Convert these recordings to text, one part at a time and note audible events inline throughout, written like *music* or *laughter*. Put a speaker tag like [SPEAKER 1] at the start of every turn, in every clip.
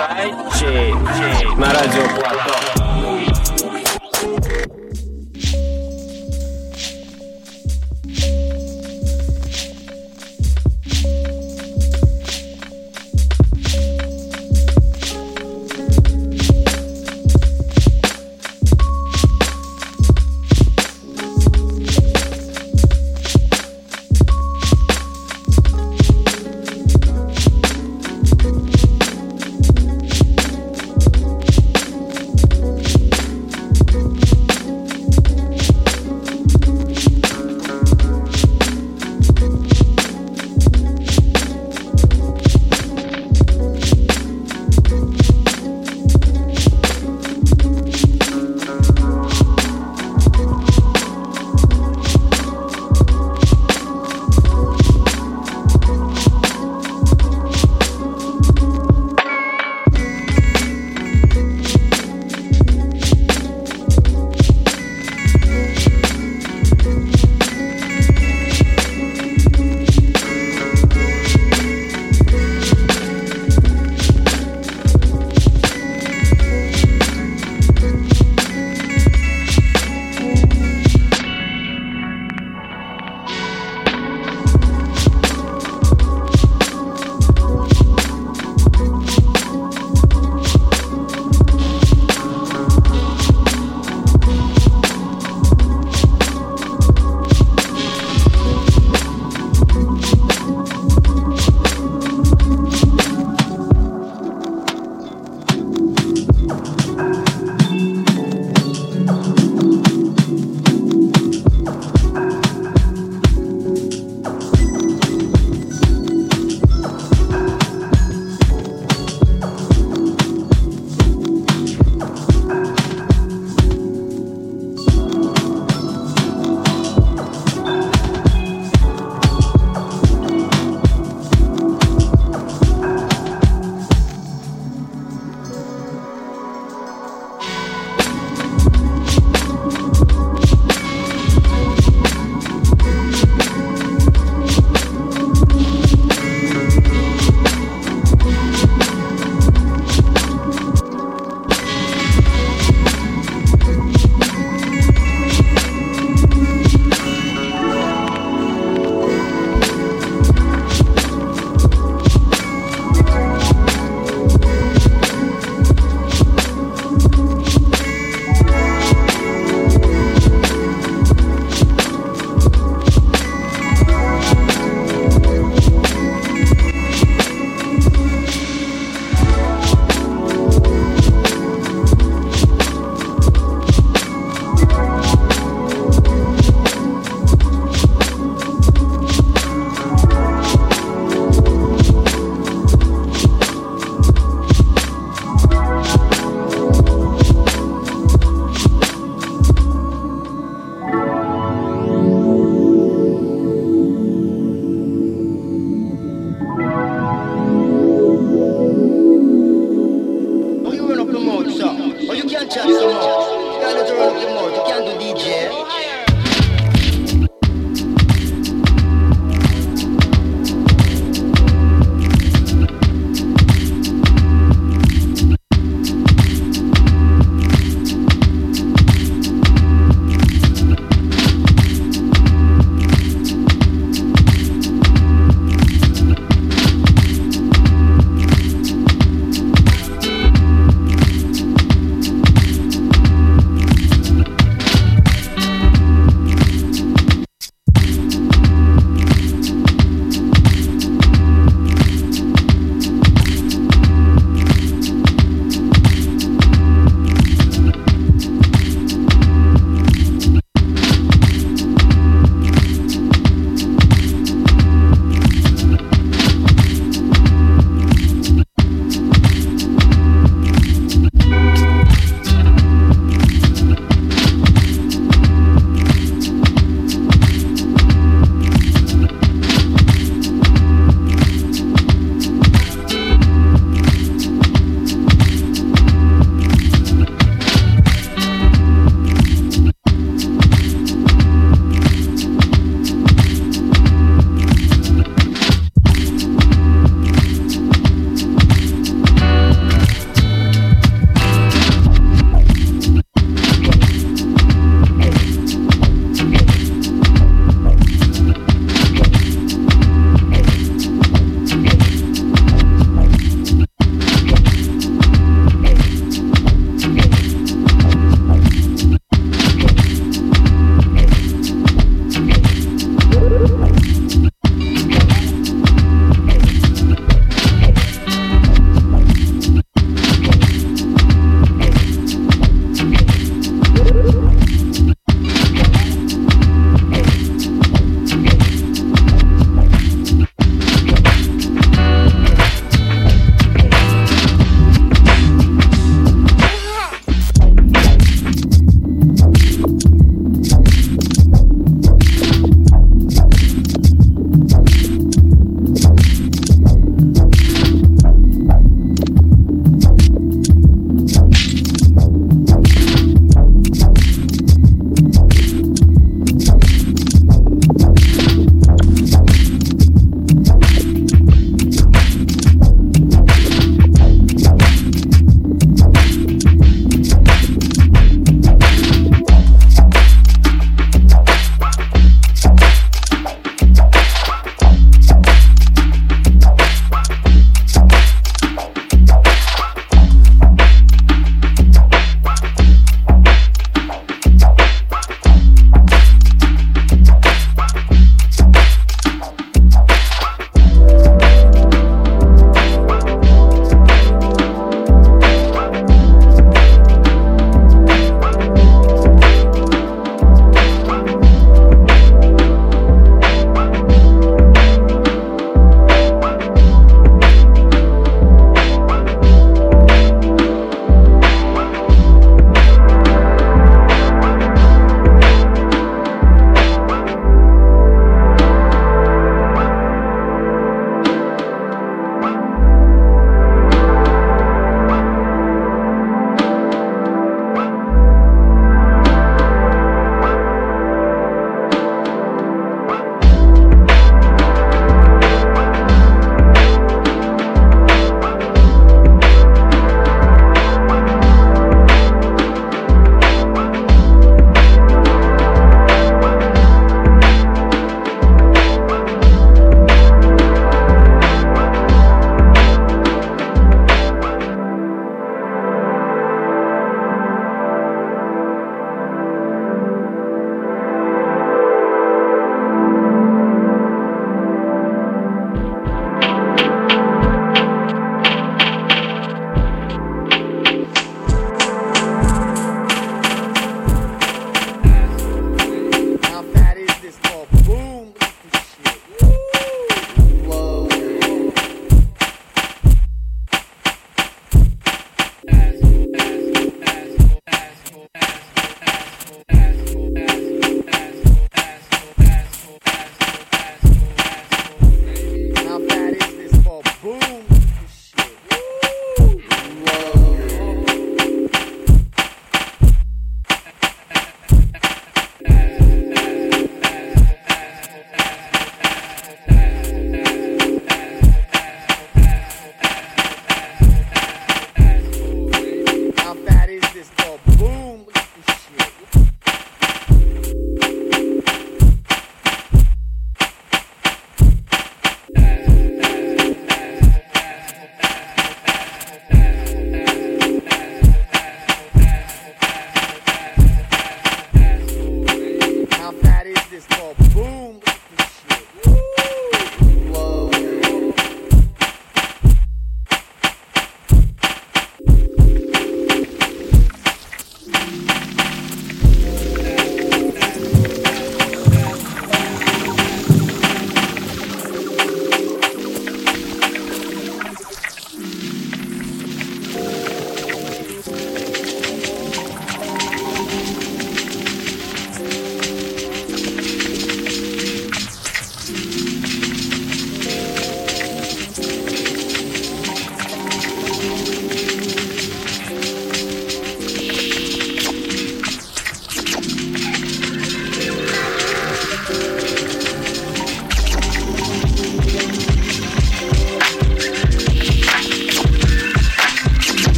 [SPEAKER 1] Сайчик на радио Плато.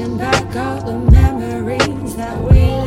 [SPEAKER 2] Back all the memories that we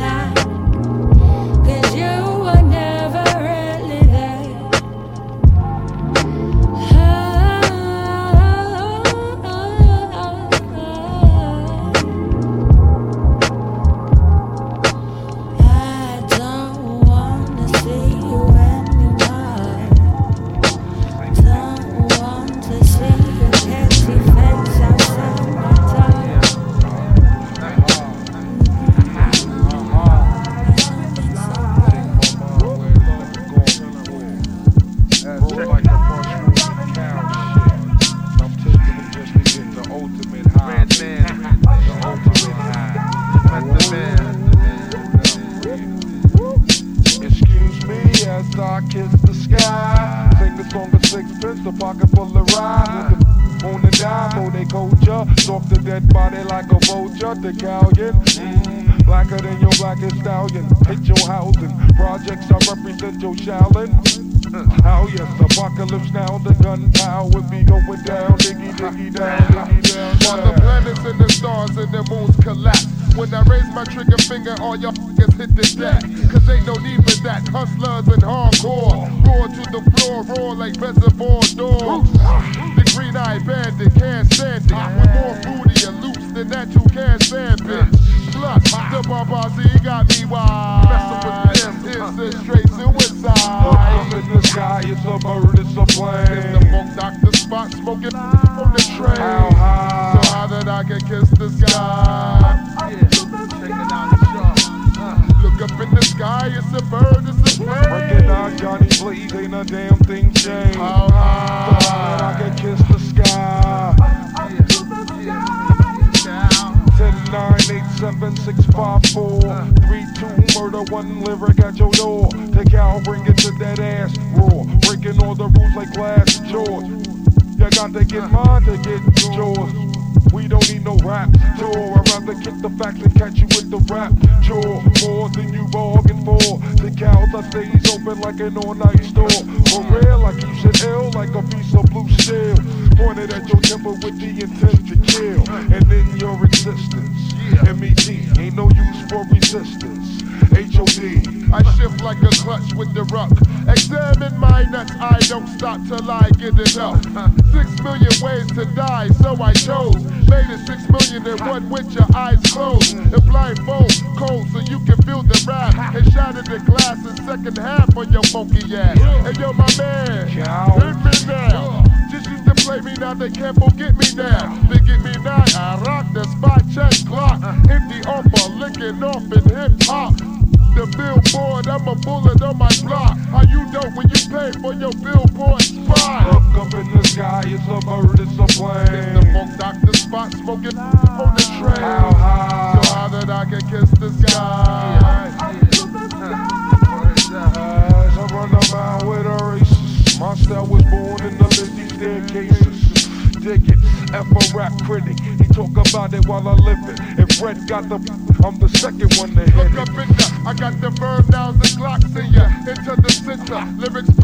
[SPEAKER 2] your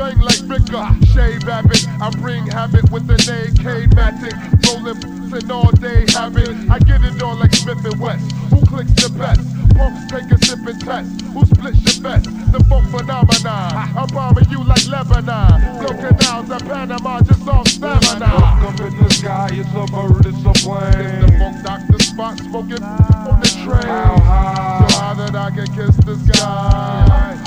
[SPEAKER 3] bang like Vicar. Shave habit, I bring habit with an AK matic. Rolling and all day habit. I get it on like Smith and West. Who clicks the best? Punks take a sip and test. Who splits your best? The funk phenomenon. I'm bombing you like Lebanon. Blow canals at Panama just off stamina.
[SPEAKER 2] Look up in the sky, it's a bird, it's a plane.
[SPEAKER 3] It's the funk doctor spot smoking on the train.
[SPEAKER 2] How high?
[SPEAKER 3] So high that I can kiss the sky.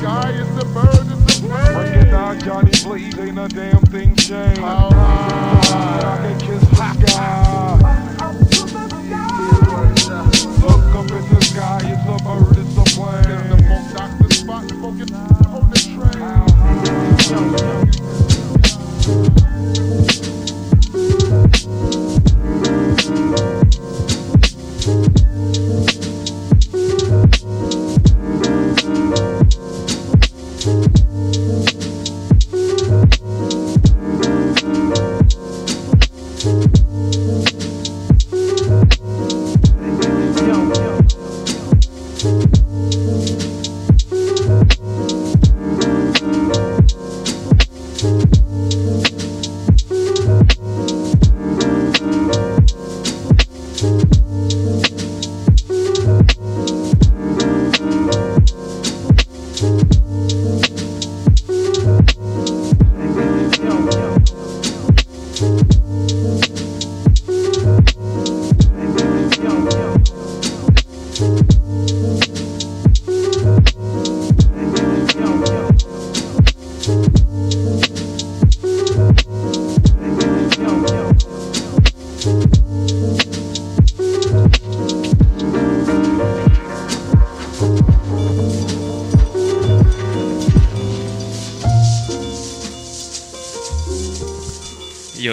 [SPEAKER 3] Sky, it's a bird, it's a plane.
[SPEAKER 2] it down, Johnny, please, ain't a damn thing changed.
[SPEAKER 3] How high?
[SPEAKER 2] I can kiss the sky. Look up in the sky, it's a bird, it's a plane.
[SPEAKER 3] It's the
[SPEAKER 2] plane.
[SPEAKER 3] doctor spot smoking on the train.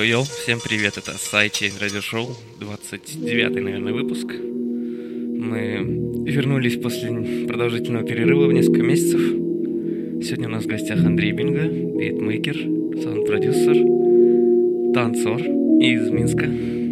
[SPEAKER 4] Йо-йо, всем привет, это Sidechain Radio Show, 29-й, наверное, выпуск. Мы вернулись после продолжительного перерыва в несколько месяцев. Сегодня у нас в гостях Андрей Бинга, битмейкер, саунд-продюсер, танцор из Минска.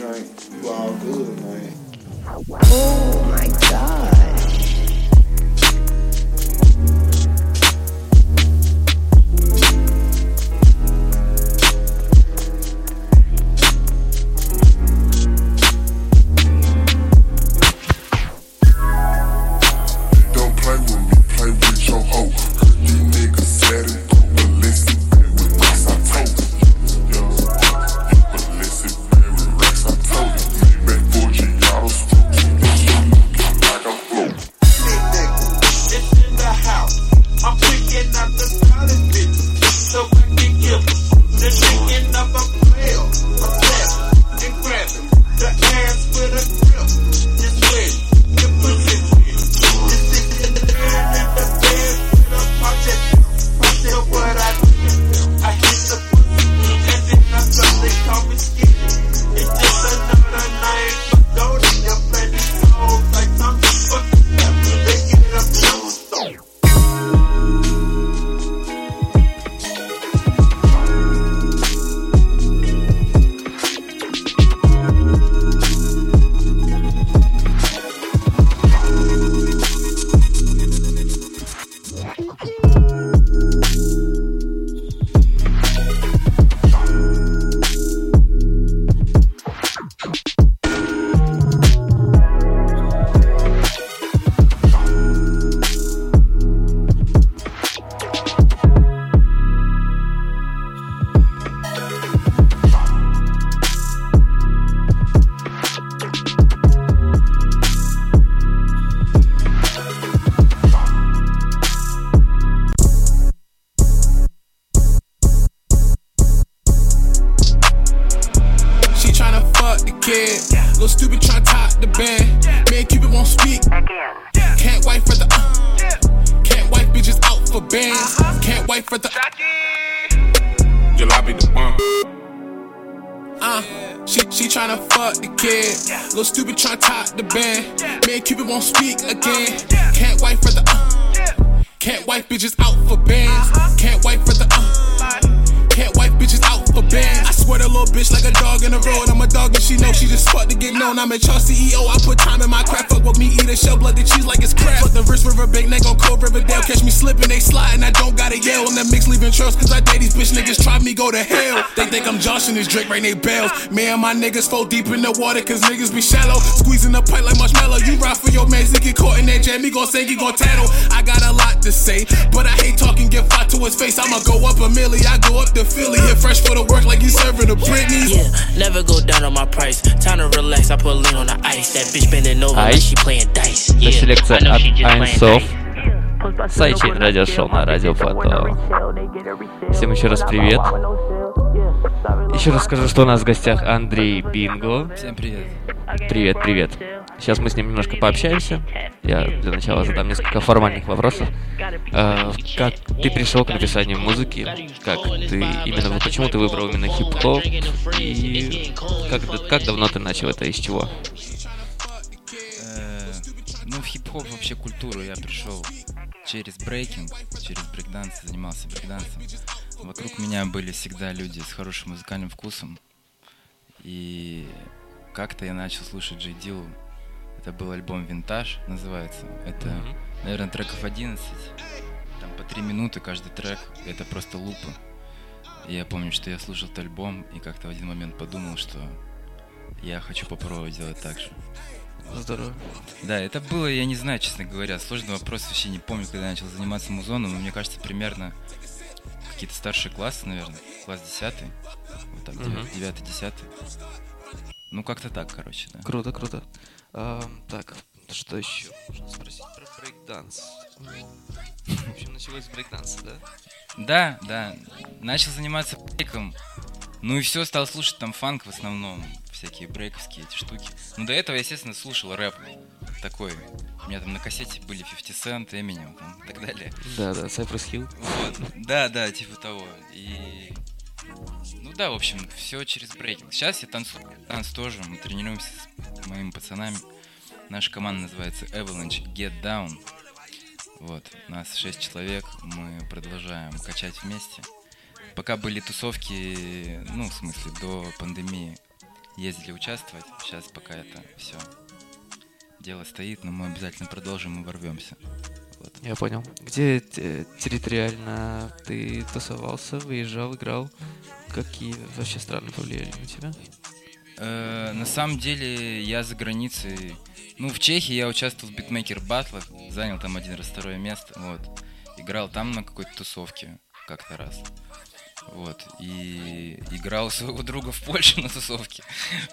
[SPEAKER 5] Drink, you all good, man.
[SPEAKER 6] Oh my god.
[SPEAKER 7] think I'm Josh and this Drake, right? They bells. Me and my niggas fall deep in the water, cause niggas be shallow. Squeezing the pipe like marshmallow. You ride for your man, he get caught in that jam. He gon' say he gon' tattle. I got a lot to say, but I hate talking, get fought to his face. I'ma go up a milli, I go up to Philly. Hit fresh for the work like you serving a Britney.
[SPEAKER 8] Yeah, never go down on my price. Time to relax, I put lean on the ice. That bitch bending over
[SPEAKER 9] Ай.
[SPEAKER 8] like she playing dice.
[SPEAKER 9] Это
[SPEAKER 8] Yeah,
[SPEAKER 9] селекция
[SPEAKER 8] I know
[SPEAKER 9] от
[SPEAKER 8] she just playing
[SPEAKER 9] Айнсов.
[SPEAKER 8] dice.
[SPEAKER 9] Сайчин радиошоу на Радио Фото. Всем еще раз привет. Еще раз скажу, что у нас в гостях Андрей Бинго.
[SPEAKER 10] Всем привет.
[SPEAKER 9] Привет, привет. Сейчас мы с ним немножко пообщаемся. Я для начала задам несколько формальных вопросов. А, как ты пришел к написанию музыки? Как ты именно почему ты выбрал именно хип-хоп? И как, как давно ты начал это и с чего?
[SPEAKER 10] Э, Ну, в хип-хоп вообще культуру я пришел через брейкинг, через брейкданс, занимался брейкдансом. Вокруг меня были всегда люди с хорошим музыкальным вкусом. И как-то я начал слушать Джей Дилу. Это был альбом «Винтаж» называется. Это,
[SPEAKER 9] Мгм.
[SPEAKER 10] наверное, треков 11. Там по три минуты каждый трек. Это просто лупы. И я помню, что я слушал этот альбом и как-то в один момент подумал, что я хочу попробовать сделать так же.
[SPEAKER 9] Здорово.
[SPEAKER 10] Да, это было, я не знаю, честно говоря, сложный вопрос, вообще не помню, когда я начал заниматься музоном, но мне кажется, примерно какие-то старшие классы, наверное, класс 10 вот так,
[SPEAKER 9] Мгм.
[SPEAKER 10] 9-10. Ну, как-то так, короче, да.
[SPEAKER 9] Круто, круто. А, так, что еще можно спросить про брейкданс? В общем, началось с брейкданса, да?
[SPEAKER 10] Да, да, начал заниматься брейком, ну и все, стал слушать там фанк в основном, всякие брейковские эти штуки. Ну, до этого, естественно, слушал рэп такой. У меня там на кассете были 50 Cent, Eminem там, и так далее.
[SPEAKER 9] Да, да, Cypress Hill.
[SPEAKER 10] Вот, да, да, типа того. И ну да, в общем, все через брейкинг. Сейчас я танцую танц тоже, мы тренируемся с моими пацанами. Наша команда называется Avalanche Get Down. Вот, нас шесть человек, мы продолжаем качать вместе. Пока были тусовки, ну, в смысле, до пандемии ездили участвовать. Сейчас пока это все дело стоит, но мы обязательно продолжим и ворвемся.
[SPEAKER 9] Я понял. Где те- территориально ты тусовался, выезжал, играл? Какие вообще страны повлияли на тебя?
[SPEAKER 10] Э, на самом деле я за границей. Ну, в Чехии я участвовал в битмейкер батлах, занял там один раз второе место, вот. Играл там на какой-то тусовке как-то раз. Вот. И играл своего друга в Польше на тусовке.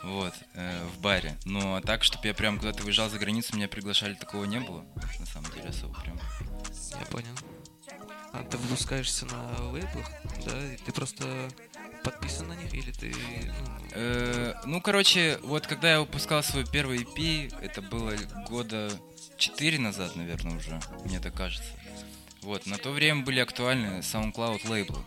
[SPEAKER 10] Вот. э, в баре. Ну, а так, чтобы я прям куда-то выезжал за границу, меня приглашали, такого не было. На самом деле, особо прям.
[SPEAKER 9] Я понял. А ты выпускаешься на лейблах, да? И ты просто подписан на них или ты... ну,
[SPEAKER 10] Э, ну, короче, вот когда я выпускал свой первый EP, это было года 4 назад, наверное, уже, мне так кажется. Вот, на то время были актуальны SoundCloud лейблы.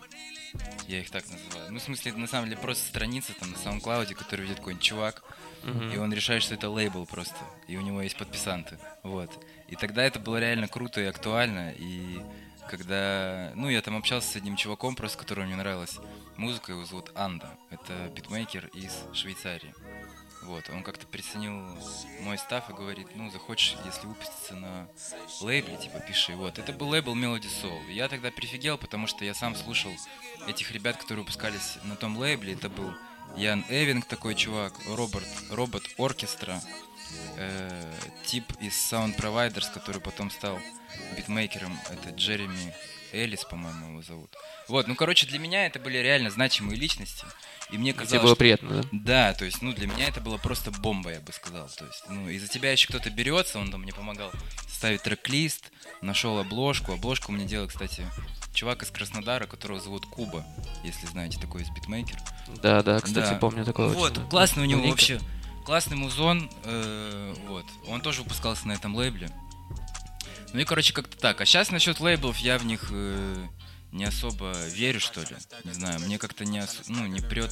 [SPEAKER 10] Я их так называю. Ну, в смысле, на самом деле просто страница там на SoundCloud, который ведет какой-нибудь чувак, и он решает, что это лейбл просто, и у него есть подписанты. Вот. И тогда это было реально круто и актуально, и когда, ну, я там общался с одним чуваком, просто которому мне нравилась музыка, его зовут Анда. Это битмейкер из Швейцарии. Вот, он как-то приценил мой став и говорит, ну, захочешь, если выпуститься на лейбле, типа, пиши. Вот, это был лейбл Melody Soul. Я тогда прифигел, потому что я сам слушал этих ребят, которые выпускались на том лейбле. Это был Ян Эвинг, такой чувак, Роберт, Робот Оркестра, э, тип из Sound Providers, который потом стал битмейкером. Это Джереми Элис, по-моему, его зовут. Вот, ну, короче, для меня это были реально значимые личности. И мне
[SPEAKER 9] тебе
[SPEAKER 10] казалось,
[SPEAKER 9] было
[SPEAKER 10] что-
[SPEAKER 9] приятно, да?
[SPEAKER 10] Да, то есть, ну, для меня это было просто бомба, я бы сказал. То есть, ну, из-за тебя еще кто-то берется, он там мне помогал ставить трек-лист, нашел обложку. Обложку мне делал, кстати, чувак из Краснодара, которого зовут Куба, если знаете, такой из битмейкер.
[SPEAKER 9] Да, да, кстати, помню такого
[SPEAKER 10] Вот,
[SPEAKER 9] чувака.
[SPEAKER 10] классный у него
[SPEAKER 9] Давненько.
[SPEAKER 10] вообще, классный музон, э, вот. Он тоже выпускался на этом лейбле. Ну и, короче, как-то так. А сейчас насчет лейблов я в них э, не особо верю, что ли. Не знаю, мне как-то не, ос- ну, не прет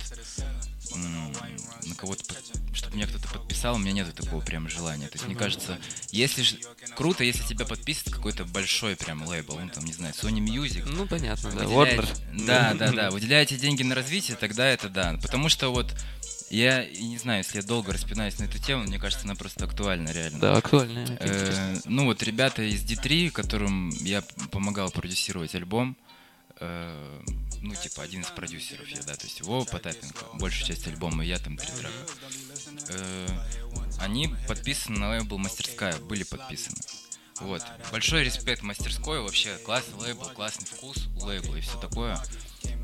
[SPEAKER 10] на кого-то, под- чтобы меня кто-то подписал, у меня нет такого прям желания. То есть, мне кажется, если ж- круто, если тебя подписывает какой-то большой прям лейбл, ну там, не знаю, Sony Music.
[SPEAKER 9] Ну, понятно, да,
[SPEAKER 10] выделяет-
[SPEAKER 9] Warner.
[SPEAKER 10] Да, *laughs* да, да, выделяете деньги на развитие, тогда это да. Потому что вот я не знаю, если я долго распинаюсь на эту тему, мне кажется, она просто актуальна, реально.
[SPEAKER 9] Да, актуальна,
[SPEAKER 10] Э, ну вот ребята из D3, которым я помогал продюсировать альбом, э, ну типа один из продюсеров я, да, то есть Вова Потапенко, большую часть альбома, я там три трека. Э, они подписаны на лейбл Мастерская, были подписаны. Вот. Большой респект мастерской, вообще классный лейбл, классный вкус у лейбла и все такое.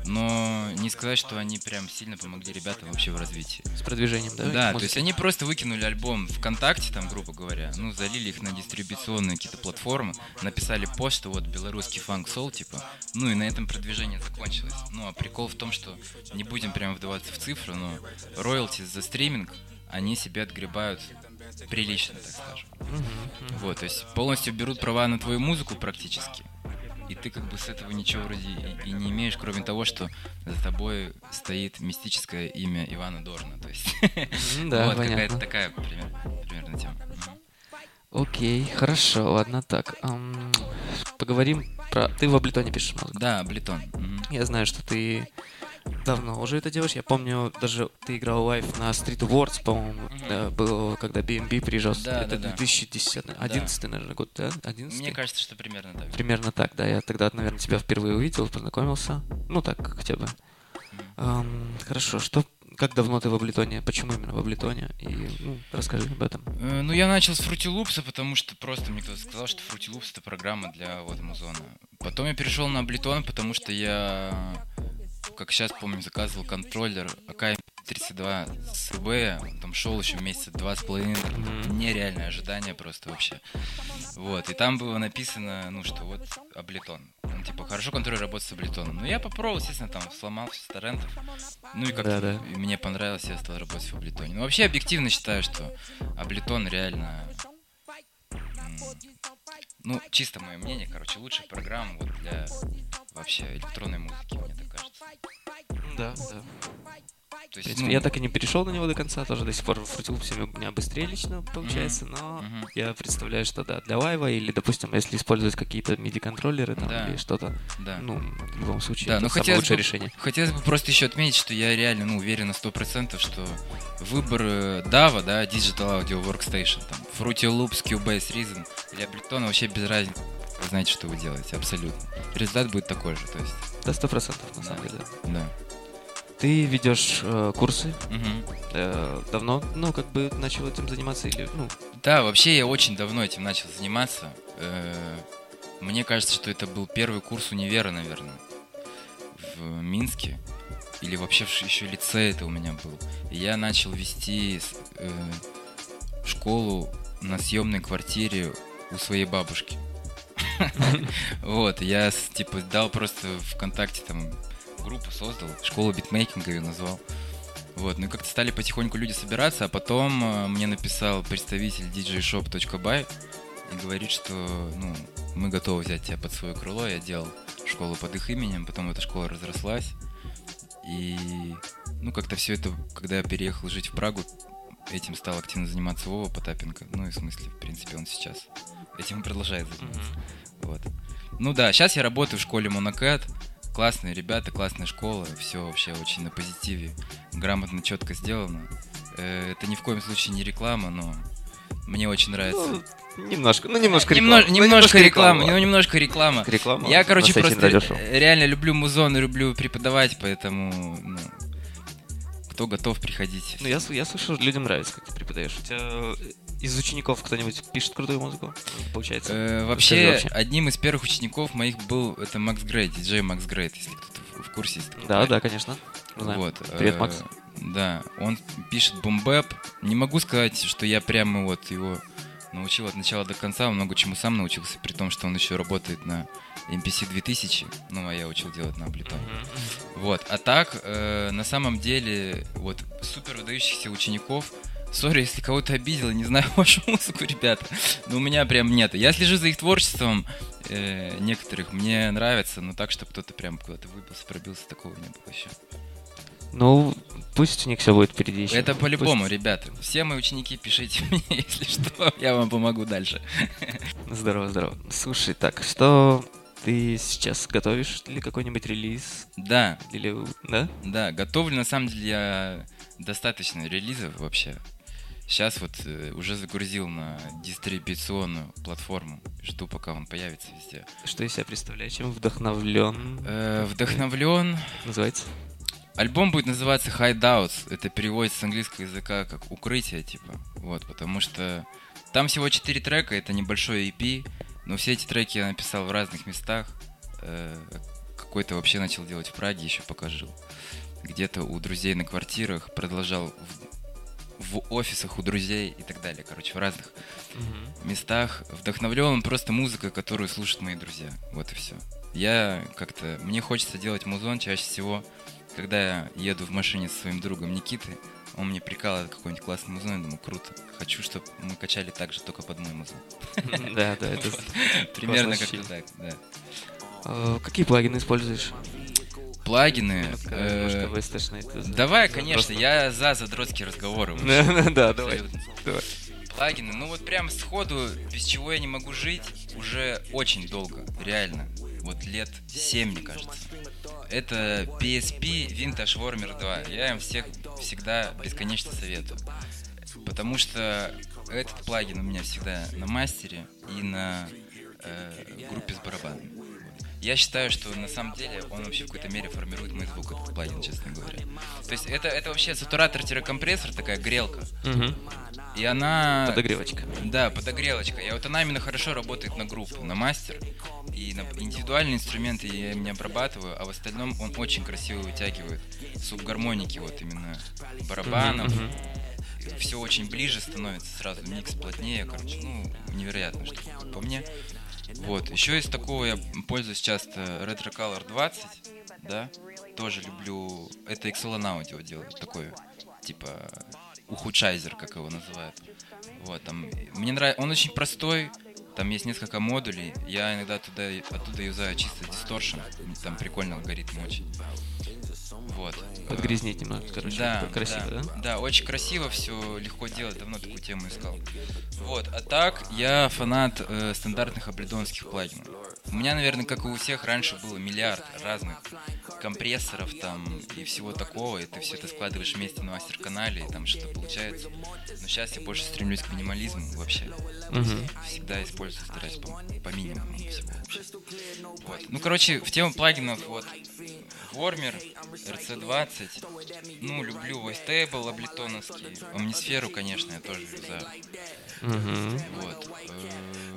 [SPEAKER 10] Но не сказать, что они прям сильно помогли ребятам вообще в развитии.
[SPEAKER 9] С продвижением, да,
[SPEAKER 10] Да, то есть они просто выкинули альбом ВКонтакте, там, грубо говоря, ну, залили их на дистрибуционные какие-то платформы, написали пост, что вот белорусский фанк сол, типа, ну и на этом продвижение закончилось. Ну, а прикол в том, что не будем прям вдаваться в цифры, но роялти за стриминг, они себе отгребают прилично, так скажем.
[SPEAKER 9] Мгм,
[SPEAKER 10] Вот, то есть полностью берут права на твою музыку практически. И ты как бы с этого ничего вроде и, и не имеешь, кроме того, что за тобой стоит мистическое имя Ивана Дорна. То есть
[SPEAKER 9] да, *laughs*
[SPEAKER 10] вот какая-то такая пример- примерно тема.
[SPEAKER 9] Окей, хорошо, ладно, так. ам, поговорим про... Ты в Ableton е пишешь музыку?
[SPEAKER 10] Да, Ableton.
[SPEAKER 9] Я знаю, что ты давно уже это делаешь. Я помню, даже ты играл live на Street Awards, по-моему, да, было, когда BNB приезжал.
[SPEAKER 10] Да,
[SPEAKER 9] это
[SPEAKER 10] да, да.
[SPEAKER 9] 2010, 11 наверное, год, да? 11
[SPEAKER 10] Мне кажется, что примерно так.
[SPEAKER 9] Примерно так, да. Я тогда, наверное, тебя впервые увидел, познакомился. Ну, так, хотя бы. Ам, хорошо, что... Как давно ты в Ableton е? Почему именно в Ableton е? И, ну, расскажи об этом.
[SPEAKER 10] Э, Ну, я начал с Loops, потому что просто мне кто-то сказал, что Loops это программа для вот музона. Потом я перешел на Ableton, потому что я, как сейчас помню, заказывал контроллер АК-32 с eBay. Там шел еще месяца два с половиной. Нереальное ожидание просто вообще. Вот. И там было написано, ну, что вот Ableton. Он типа, хорошо контроллер работает с Ableton. Ну, я попробовал, естественно, там сломал все с торрентов. Ну и как-то
[SPEAKER 9] Да-да.
[SPEAKER 10] и мне понравилось, я стал работать в Ableton. Ну, вообще, объективно считаю, что Ableton реально... Ну, чисто мое мнение, короче, лучшая программа вот для вообще электронной музыки, мне так кажется.
[SPEAKER 9] Да, да.
[SPEAKER 10] То есть, ну,
[SPEAKER 9] я так и не перешел на него до конца, тоже до сих пор в Fruity у меня быстрее лично получается, но
[SPEAKER 10] Мгм.
[SPEAKER 9] я представляю, что да, для лайва или, допустим, если использовать какие-то MIDI-контроллеры там,
[SPEAKER 10] Да.
[SPEAKER 9] или что-то,
[SPEAKER 10] Да.
[SPEAKER 9] ну, в любом случае,
[SPEAKER 10] Да,
[SPEAKER 9] это
[SPEAKER 10] но
[SPEAKER 9] самое
[SPEAKER 10] хотелось
[SPEAKER 9] лучшее
[SPEAKER 10] бы,
[SPEAKER 9] решение.
[SPEAKER 10] хотелось бы просто еще отметить, что я реально ну, уверен на 100%, что выбор э, DAW, да, Digital Audio Workstation, там, Fruity Loops, Cubase, Reason или Ableton вообще без разницы. Вы знаете, что вы делаете, абсолютно. Результат будет такой же, то есть.
[SPEAKER 9] До 100% на самом деле.
[SPEAKER 10] Да.
[SPEAKER 9] Ты ведешь э, курсы.
[SPEAKER 10] Мгм.
[SPEAKER 9] Э, давно, ну, как бы начал этим заниматься или, ну,
[SPEAKER 10] Да, вообще я очень давно этим начал заниматься. Э, Мне кажется, что это был первый курс универа, наверное, в Минске. Или вообще еще лицей это у меня был. И я начал вести э, школу на съемной квартире у своей бабушки. *laughs* Вот, я типа дал просто ВКонтакте там группу создал, школу битмейкинга ее назвал. Вот, ну и как-то стали потихоньку люди собираться, а потом э, мне написал представитель djshop.by и говорит, что ну, мы готовы взять тебя под свое крыло. Я делал школу под их именем, потом эта школа разрослась. И ну как-то все это, когда я переехал жить в Прагу, этим стал активно заниматься Вова Потапенко. Ну и в смысле, в принципе, он сейчас этим и продолжает заниматься. Вот. Ну да, сейчас я работаю в школе Монокэт. Классные ребята, классная школа, все вообще очень на позитиве, грамотно, четко сделано. Э, Это ни в коем случае не реклама, но мне очень нравится.
[SPEAKER 9] Ну, немножко, ну, немножко
[SPEAKER 10] Немно-
[SPEAKER 9] реклама. Ну,
[SPEAKER 10] немножко реклама,
[SPEAKER 9] ладно.
[SPEAKER 10] ну, немножко реклама.
[SPEAKER 9] Реклама
[SPEAKER 10] Я, короче, просто реально люблю музон и люблю преподавать, поэтому, ну, кто готов, приходите.
[SPEAKER 9] Ну, я, я слышу, людям нравится, как ты преподаешь. У тебя э, из учеников кто-нибудь пишет крутую музыку? Получается?
[SPEAKER 10] Э, вообще, одним из первых учеников моих был это Макс Грей, диджей Макс Грей, если кто-то в- курсе.
[SPEAKER 9] Да, да, конечно.
[SPEAKER 10] Вот.
[SPEAKER 9] Привет,
[SPEAKER 10] э,
[SPEAKER 9] Макс.
[SPEAKER 10] Да, он пишет бомбэп. Не могу сказать, что я прямо вот его научил от начала до конца, он много чему сам научился, при том, что он еще работает на MPC 2000, ну, а я учил делать на Ableton. Вот, а так, э, на самом деле, вот, супер выдающихся учеников, сори, если кого-то обидел, не знаю *laughs* вашу музыку, ребята, но у меня прям нет. Я слежу за их творчеством, э, некоторых мне нравится, но так, чтобы кто-то прям куда-то выбился, пробился, такого не было еще.
[SPEAKER 9] Ну, пусть у них все будет впереди еще.
[SPEAKER 10] Это по-любому,
[SPEAKER 9] Пусть-
[SPEAKER 10] ребята. Все мои ученики, пишите *laughs* мне, если что, я вам помогу дальше. *laughs*
[SPEAKER 9] Здорово, здорово. Слушай, так, что ты сейчас готовишь ли какой-нибудь релиз?
[SPEAKER 10] Да.
[SPEAKER 9] Или, да?
[SPEAKER 10] Да, готовлю, на самом деле, я достаточно релизов вообще. Сейчас вот э, уже загрузил на дистрибуционную платформу. Жду, пока он появится везде.
[SPEAKER 9] Что из себя представляет? Чем вдохновлен?
[SPEAKER 10] Э, вдохновлен.
[SPEAKER 9] Называется?
[SPEAKER 10] Альбом будет называться Hideouts. Это переводится с английского языка как укрытие, типа. Вот, потому что там всего 4 трека, это небольшой EP, но все эти треки я написал в разных местах. Э, Какой-то вообще начал делать в Праге, еще пока жил. Где-то у друзей на квартирах, продолжал в, в офисах у друзей и так далее. Короче, в разных местах. Вдохновлен просто музыкой, которую слушают мои друзья. Вот и все. Я как-то... Мне хочется делать музон чаще всего, когда я еду в машине со своим другом Никитой. Он мне прикалывает какой-нибудь классный музон, я думаю, круто. Хочу, чтобы мы качали так же, только под мой музон.
[SPEAKER 9] Да, да, это *laughs*
[SPEAKER 10] Примерно как-то так, да.
[SPEAKER 9] А, Какие плагины используешь?
[SPEAKER 10] Плагины. Э, Давай, конечно, я за задротские разговоры.
[SPEAKER 9] Да, давай.
[SPEAKER 10] Плагины, ну вот прям сходу, без чего я не могу жить, уже очень долго, реально. Вот лет 7, мне кажется. Это PSP Vintage Warmer 2. Я им всех всегда бесконечно советую. Потому что этот плагин у меня всегда на мастере и на э, группе с барабанами. Я считаю, что на самом деле он вообще в какой-то мере формирует мой звук, этот плагин, честно говоря. То есть это, это вообще сатуратор-компрессор, такая грелка.
[SPEAKER 9] Мгм.
[SPEAKER 10] И она...
[SPEAKER 9] Подогревочка.
[SPEAKER 10] Да, подогревочка. И вот она именно хорошо работает на группу, на мастер. И на индивидуальные инструменты я им не обрабатываю, а в остальном он очень красиво вытягивает субгармоники, вот именно барабанов.
[SPEAKER 9] Мгм,
[SPEAKER 10] Все очень ближе становится сразу, микс плотнее, короче, ну, невероятно, что по мне. Вот, еще из такого я пользуюсь часто Retro Color 20, да, тоже люблю, это Excel Audio делает, такой, типа, ухудшайзер, как его называют. Вот, там, мне нравится, он очень простой, Там есть несколько модулей. Я иногда туда, оттуда юзаю чисто дисторшн. Там прикольный алгоритм очень. Вот.
[SPEAKER 9] Подгрязнить немного, короче.
[SPEAKER 10] Да,
[SPEAKER 9] красиво, да?
[SPEAKER 10] Да, очень красиво все, легко делать. Давно такую тему искал. Вот, а так я фанат э, стандартных абридонских плагинов. У меня, наверное, как и у всех, раньше было миллиард разных компрессоров там и всего такого, и ты все это складываешь вместе на мастер-канале, и там что-то получается. Но сейчас я больше стремлюсь к минимализму вообще.
[SPEAKER 9] Мгм.
[SPEAKER 10] Всегда использую, стараюсь по, по минимуму всего вообще. Вот. Ну, короче, в тему плагинов, вот, Warmer, RC20, ну, люблю VoiceTable, аблетоновский, Omnisphere, конечно, я тоже юзаю.
[SPEAKER 9] Мгм.
[SPEAKER 10] Вот. Эм,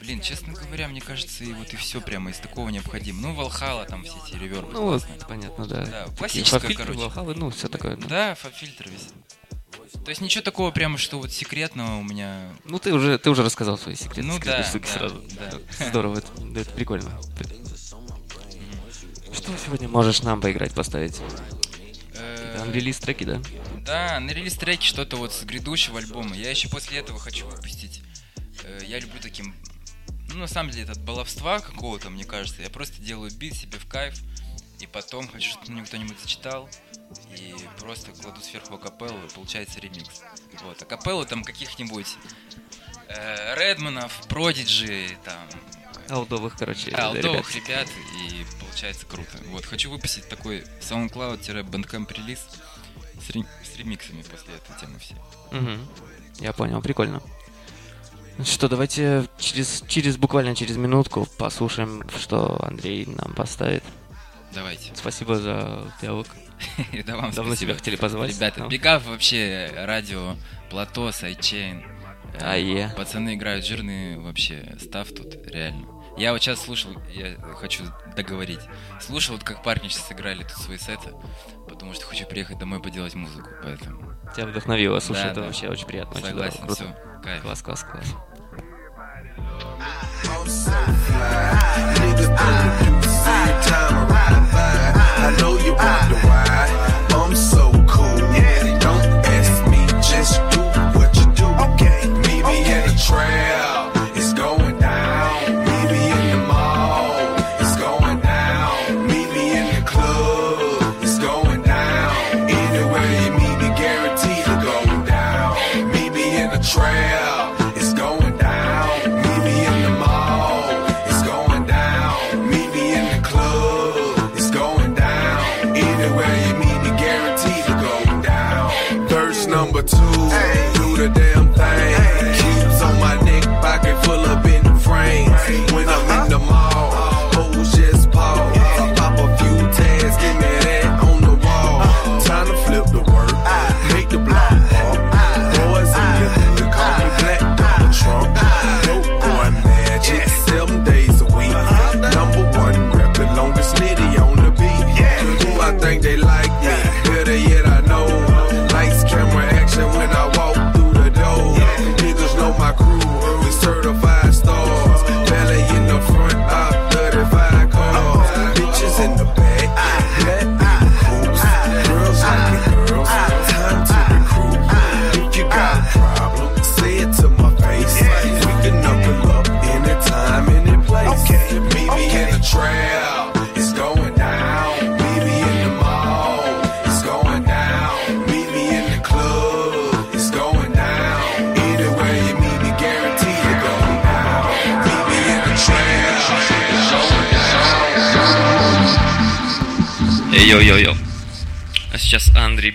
[SPEAKER 10] Блин, честно говоря, мне кажется, и вот и все прямо из такого необходимо. Ну, Valhalla, там все эти ревербы.
[SPEAKER 9] Ну, вот, понятно, да.
[SPEAKER 10] Да, классическая, короче.
[SPEAKER 9] Valhalla, ну, все такое. ну.
[SPEAKER 10] Да, фаб-фильтр весь. То есть ничего такого прямо, что вот секретного у меня...
[SPEAKER 9] Ну, ты уже, ты уже рассказал свои секреты.
[SPEAKER 10] Ну да, да,
[SPEAKER 9] сразу.
[SPEAKER 10] да.
[SPEAKER 9] Здорово, это, да, это прикольно. Что сегодня можешь нам поиграть, поставить?
[SPEAKER 10] Э,
[SPEAKER 9] Анрелиз треки, да?
[SPEAKER 10] Да, на релиз треки что-то вот с грядущего альбома. Я еще после этого хочу выпустить. Э, Я люблю таким... Ну, на самом деле, это от баловства какого-то, мне кажется. Я просто делаю бит себе в кайф, и потом хочу, чтобы мне кто-нибудь зачитал, и просто кладу сверху акапеллу, и получается ремикс. Вот, акапеллу там каких-нибудь э, Редманов, Продиджи, там...
[SPEAKER 9] Алдовых, короче,
[SPEAKER 10] Да, алдовых
[SPEAKER 9] ребят.
[SPEAKER 10] ребят, и получается круто. Вот, хочу выпустить такой SoundCloud-Bandcamp релиз с, ре- с ремиксами после этой темы всей.
[SPEAKER 9] Мгм. Я понял, прикольно. Что, давайте через, через буквально через минутку послушаем, что Андрей нам поставит.
[SPEAKER 10] Давайте.
[SPEAKER 9] Спасибо за диалог. *laughs*
[SPEAKER 10] Да вам
[SPEAKER 9] Давно
[SPEAKER 10] спасибо.
[SPEAKER 9] тебя хотели позвать.
[SPEAKER 10] Ребята,
[SPEAKER 9] big
[SPEAKER 10] up вообще радио, плато, Sidechain. Э,
[SPEAKER 9] А, yeah.
[SPEAKER 10] Пацаны играют жирный вообще stuff тут, реально. Я вот сейчас слушал, я хочу договорить. Слушал, вот как парни сейчас играли тут свои сеты, потому что хочу приехать домой поделать музыку, поэтому...
[SPEAKER 9] Тебя вдохновило. Слушай,
[SPEAKER 10] Да,
[SPEAKER 9] это
[SPEAKER 10] да.
[SPEAKER 9] вообще очень приятно. очень
[SPEAKER 10] Согласен,
[SPEAKER 9] здорово, круто.
[SPEAKER 10] всё, кайф.
[SPEAKER 9] Класс, класс, класс.
[SPEAKER 11] I'm so fly. Nigga, don't you see time I ride by? I know you wonder why. I'm so cool. Don't ask me, just do what you do. Okay. Meet me in the trail.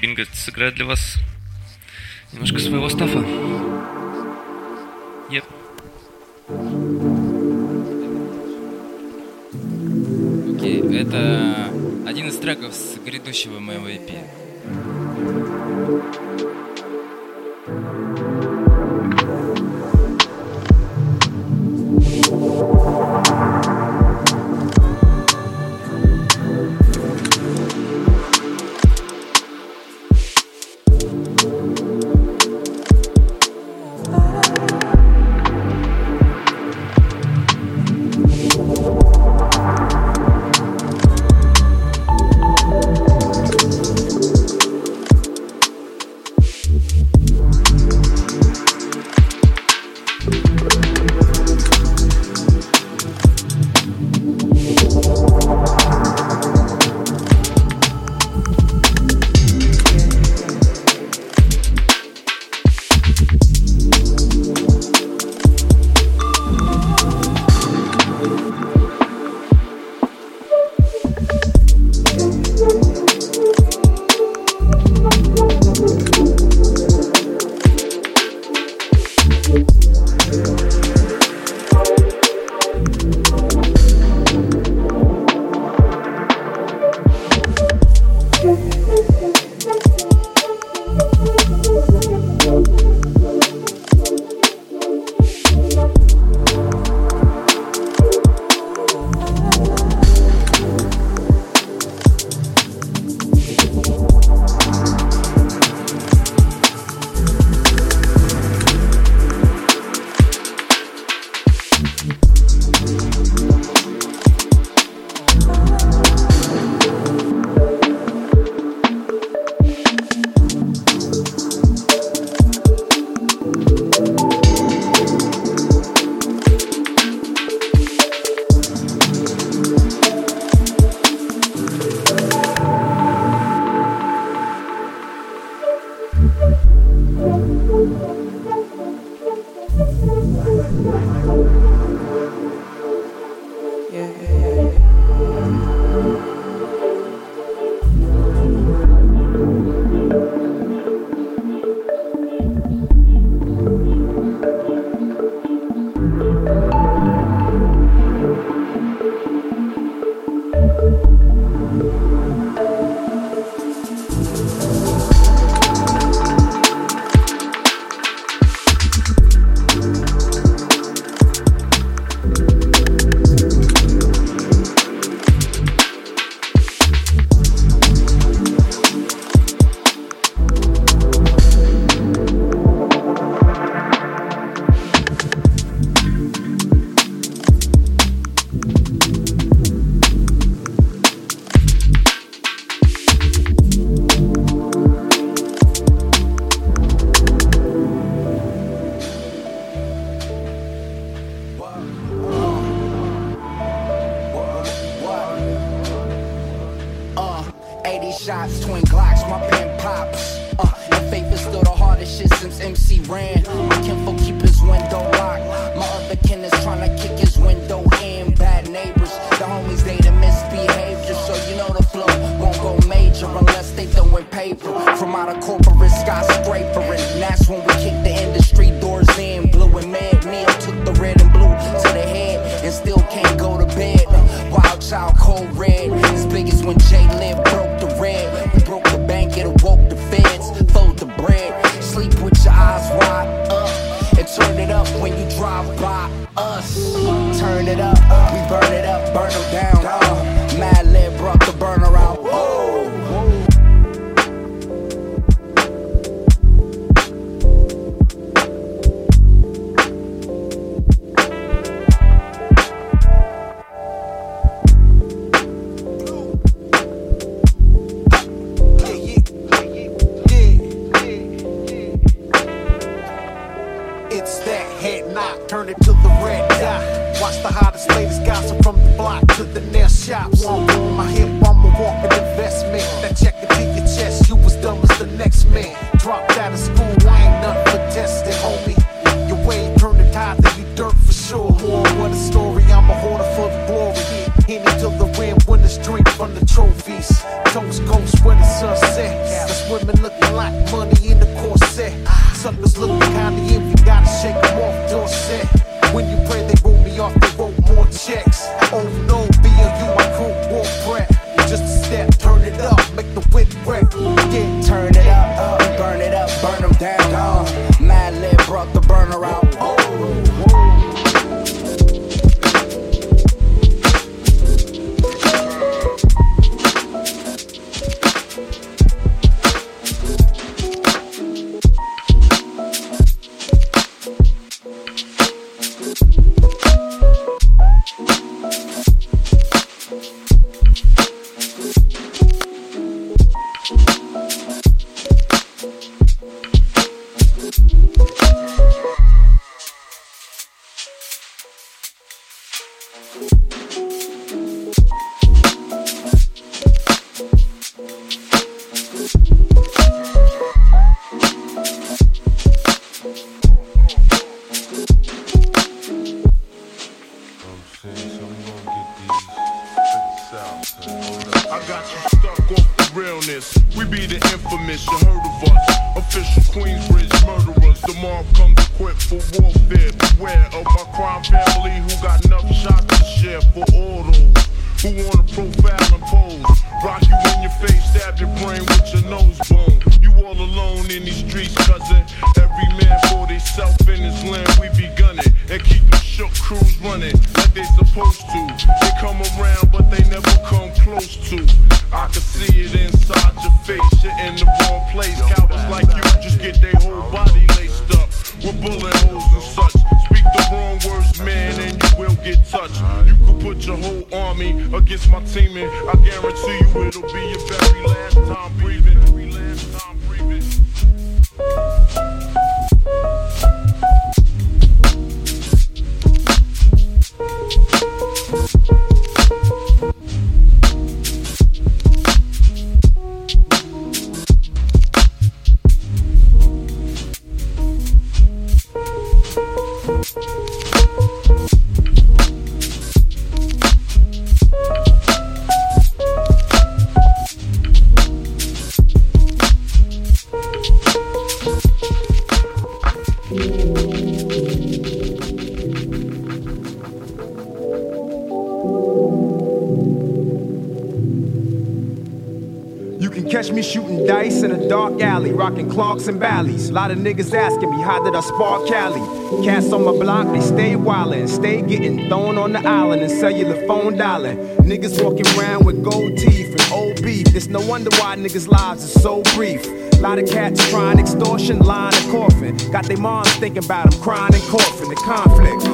[SPEAKER 12] Бинго сыграет для вас немножко своего стафа. Еп.
[SPEAKER 10] Окей, это один из треков с грядущего моего EP.
[SPEAKER 13] They
[SPEAKER 14] come around, but they never come close to. I can see it inside your face. You're in the wrong place. Cowards like you just get their whole body laced up with bullet holes and such. Speak the wrong words, man, and you will get touched. You could put your whole army against my team, and I guarantee you
[SPEAKER 15] Clarks and Bally's. Lot of niggas asking me, how did I spark Cali? Cats on my block, they stay wildin', stay getting thrown on the island and cellular phone dialing. Niggas walking around with gold teeth and old beef. It's no wonder why niggas' lives are so brief. Lot of cats trying extortion, lying and coffin. Got their moms thinking about them crying and coughing. The conflict.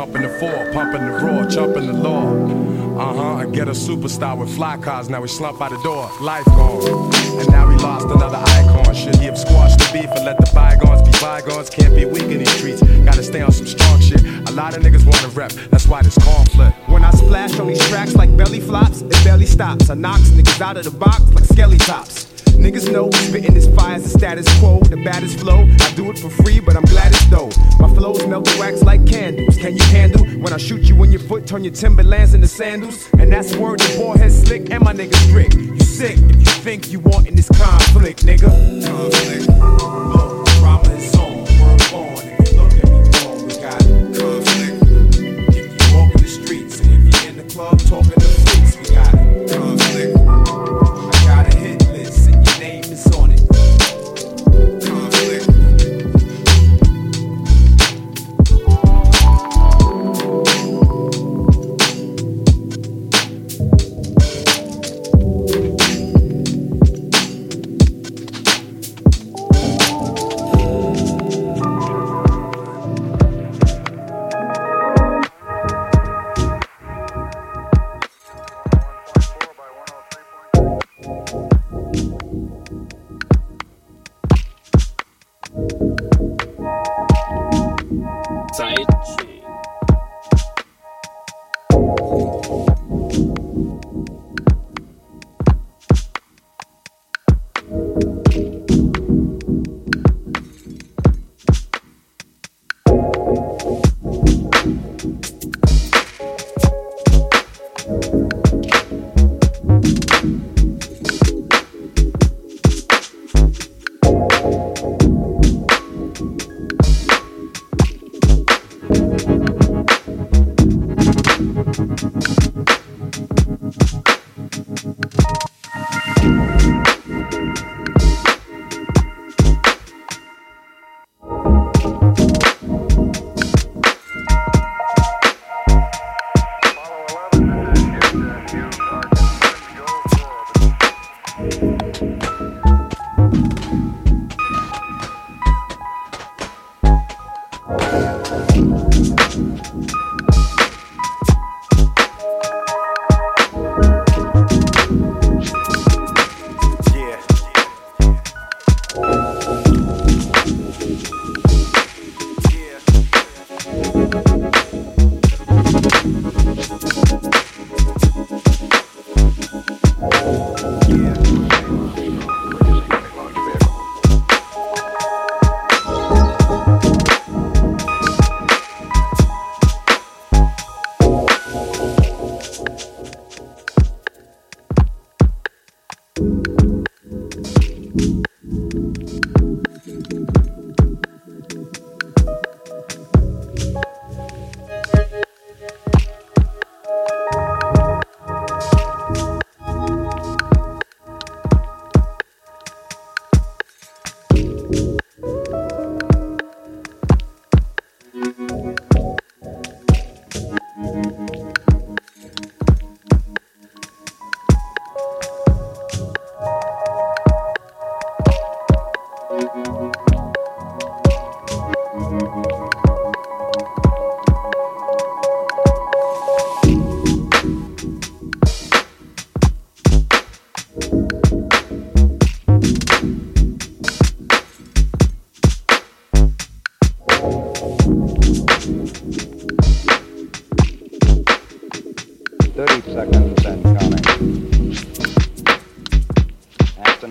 [SPEAKER 16] Dumping the four, pumping the raw, jumping the law. Uh huh, I get a superstar with fly cars, now we slump by the door. Life gone. And now we lost another icon. Should he have squashed the beef and let the bygones be bygones? Can't be weak in these streets. Gotta stay on some strong shit. A lot of niggas wanna rep, that's why there's conflict.
[SPEAKER 15] When I splash on these tracks like belly flops, it belly stops. I knocks niggas out of the box like skelly tops. Niggas know spitting this fire is the status quo, the baddest flow. I do it for free, but I'm glad it's though. My flows melt the wax like candles. Can you handle when I shoot you in your foot, turn your Timberlands into sandals? And that's word the head slick and my niggas strict. You sick if you think you want in this conflict, nigga. Conflict.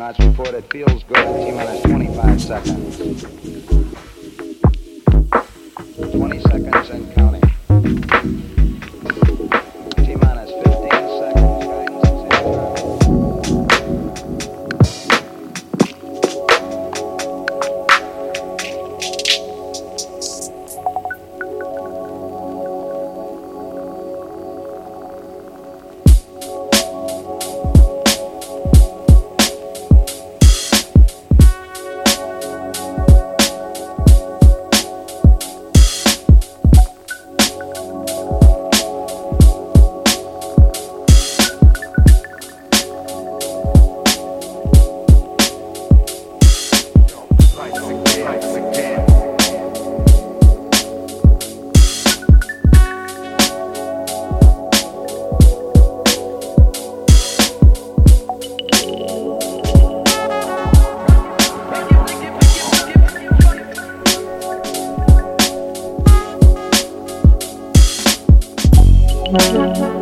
[SPEAKER 17] Astronauts report it feels good. T minus 25 seconds.
[SPEAKER 12] И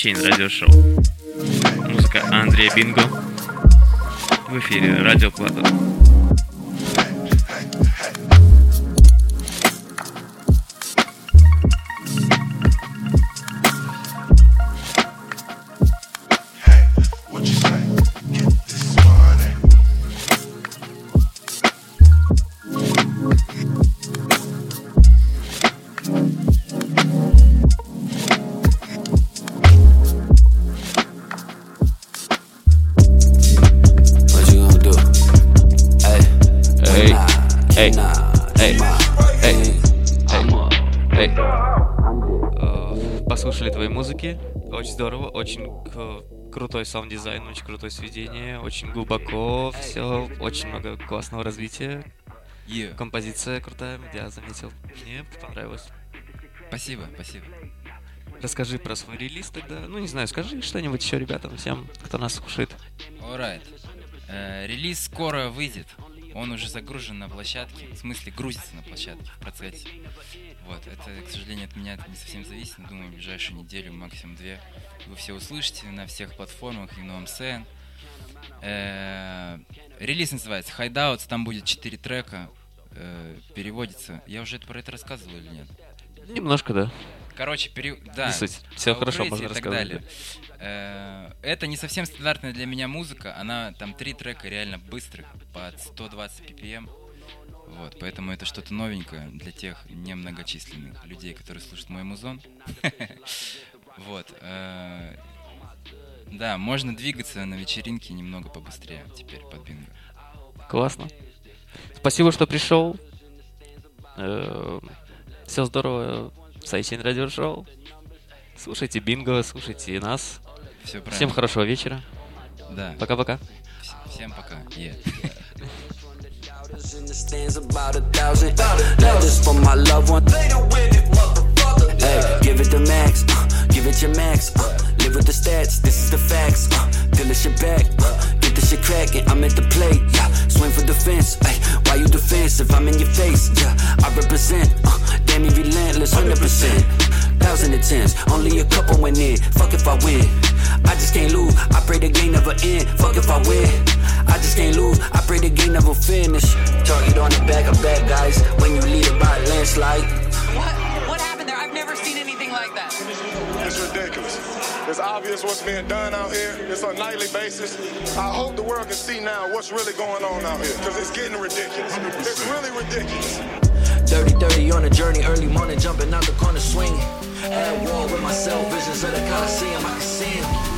[SPEAKER 12] Сайчейн радиошоу. Музыка Андрея Бинго.
[SPEAKER 9] Крутой саунд-дизайн, очень крутое сведение, очень глубоко, все, очень много классного развития.
[SPEAKER 10] Yeah.
[SPEAKER 9] Композиция крутая, я заметил. Мне понравилось.
[SPEAKER 10] Спасибо, спасибо.
[SPEAKER 9] Расскажи про свой релиз тогда. Ну, не знаю, скажи что-нибудь еще ребятам, всем, кто нас слушает.
[SPEAKER 10] Alright. Э, релиз скоро выйдет. Он уже загружен на площадке. В смысле, грузится на площадке в процессе. Вот, это, к сожалению, от меня не совсем зависит. но Думаю, в ближайшую неделю, максимум две, вы все услышите на всех платформах и на МСН. Э, Релиз называется Hideouts, там будет 4 трека. Э, Переводится. Я уже про это рассказывал или нет?
[SPEAKER 9] Немножко, да.
[SPEAKER 10] Короче, пере... да.
[SPEAKER 9] Не суть. Всё
[SPEAKER 10] о
[SPEAKER 9] хорошо, можно
[SPEAKER 10] далее. Э, Это не совсем стандартная для меня музыка. Она там три трека реально быстрых под 120 ppm. Вот, поэтому это что-то новенькое для тех немногочисленных людей, которые слушают мой музон. *laughs* Вот. э, Да, можно двигаться на вечеринке немного побыстрее теперь под бинго.
[SPEAKER 9] Классно. Спасибо, что пришел. Все здорово. Сайчейн радио шоу. Слушайте Бинго, слушайте нас. Всем
[SPEAKER 10] правильно.
[SPEAKER 9] хорошего вечера.
[SPEAKER 10] Да.
[SPEAKER 9] Пока-пока.
[SPEAKER 10] Вс- Всем пока. Yeah. *laughs*
[SPEAKER 18] in the stands about a thousand. This for my loved one. Hey, give it the max, uh, give it your max. Uh, live with the stats, this is the facts. Uh, the shit back, uh, the shit cracking. I'm at the plate, yeah. Swing for defense, ay, why you defensive? I'm in your face, yeah. I represent, uh, damn me relentless, hundred percent. Thousand and tens, only a couple went in. Fuck if I win. I just can't lose. I pray the game never end. Fuck if I win. I just can't lose. I pray the game never finish. Target on the back of bad guys. When you lead it by a landslide.
[SPEAKER 19] What? What happened there? I've never seen anything like that.
[SPEAKER 20] It's obvious what's being done out here. It's on a nightly basis. I hope the world can see now what's really going on out here because it's getting ridiculous. It's really ridiculous.
[SPEAKER 18] Dirty, dirty on a journey. Early morning, jumping out the corner, swinging. At war with myself. Visions of the Coliseum. I can see 'em.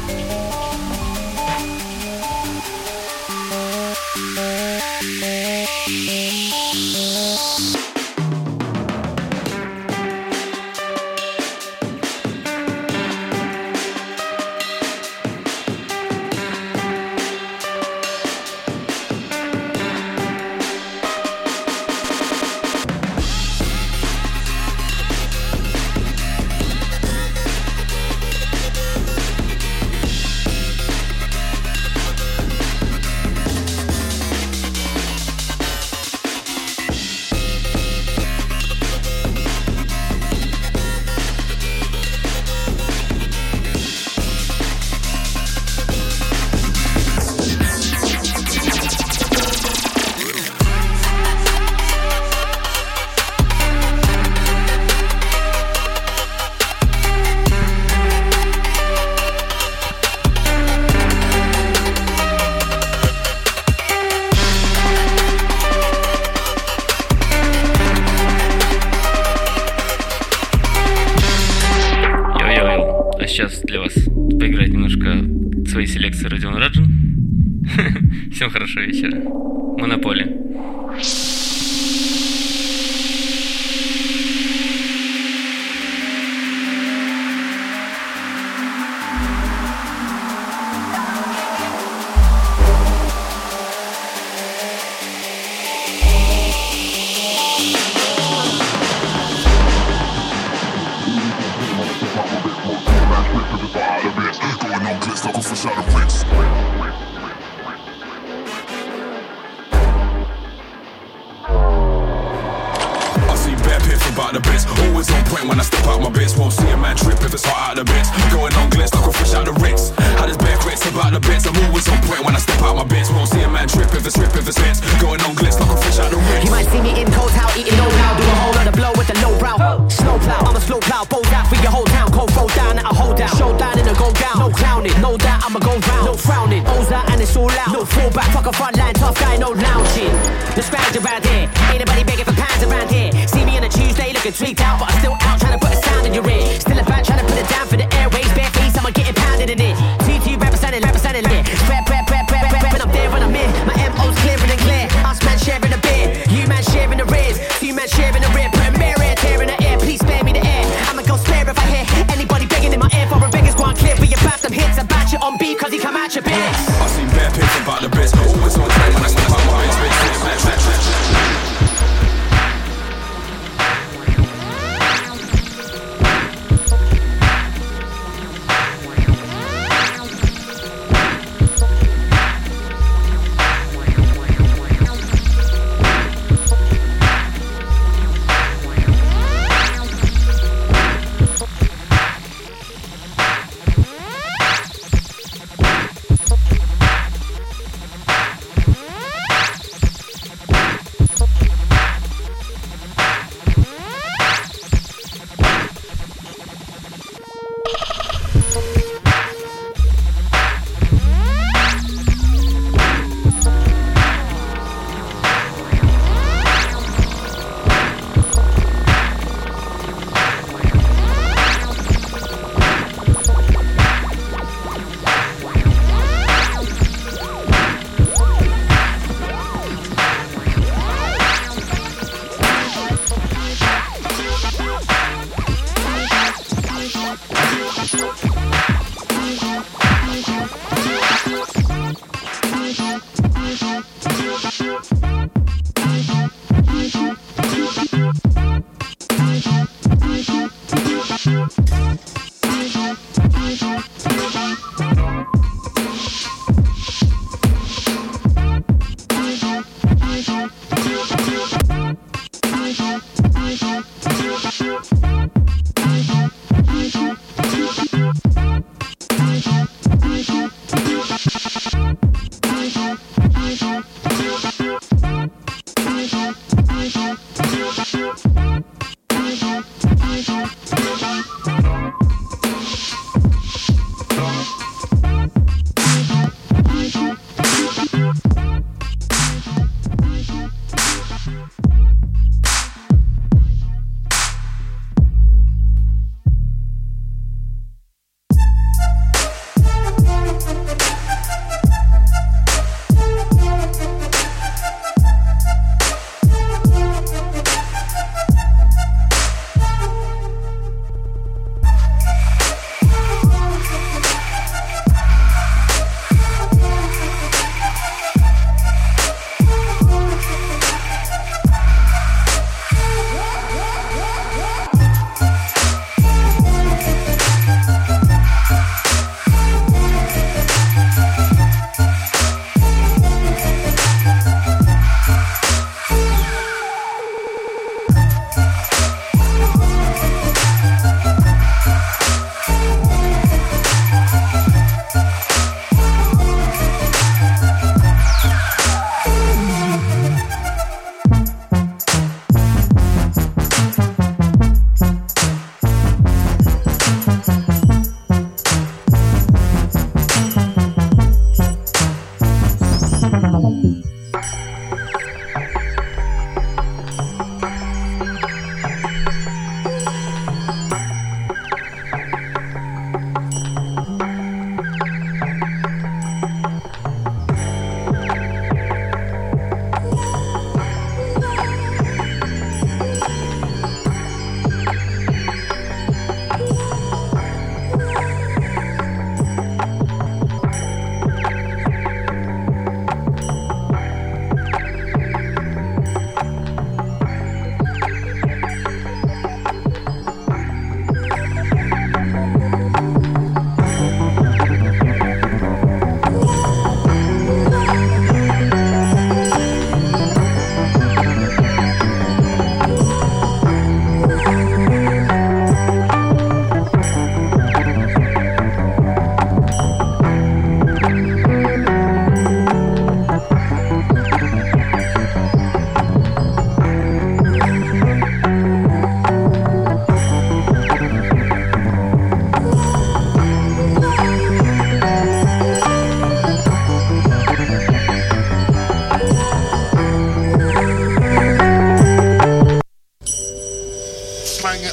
[SPEAKER 21] clanging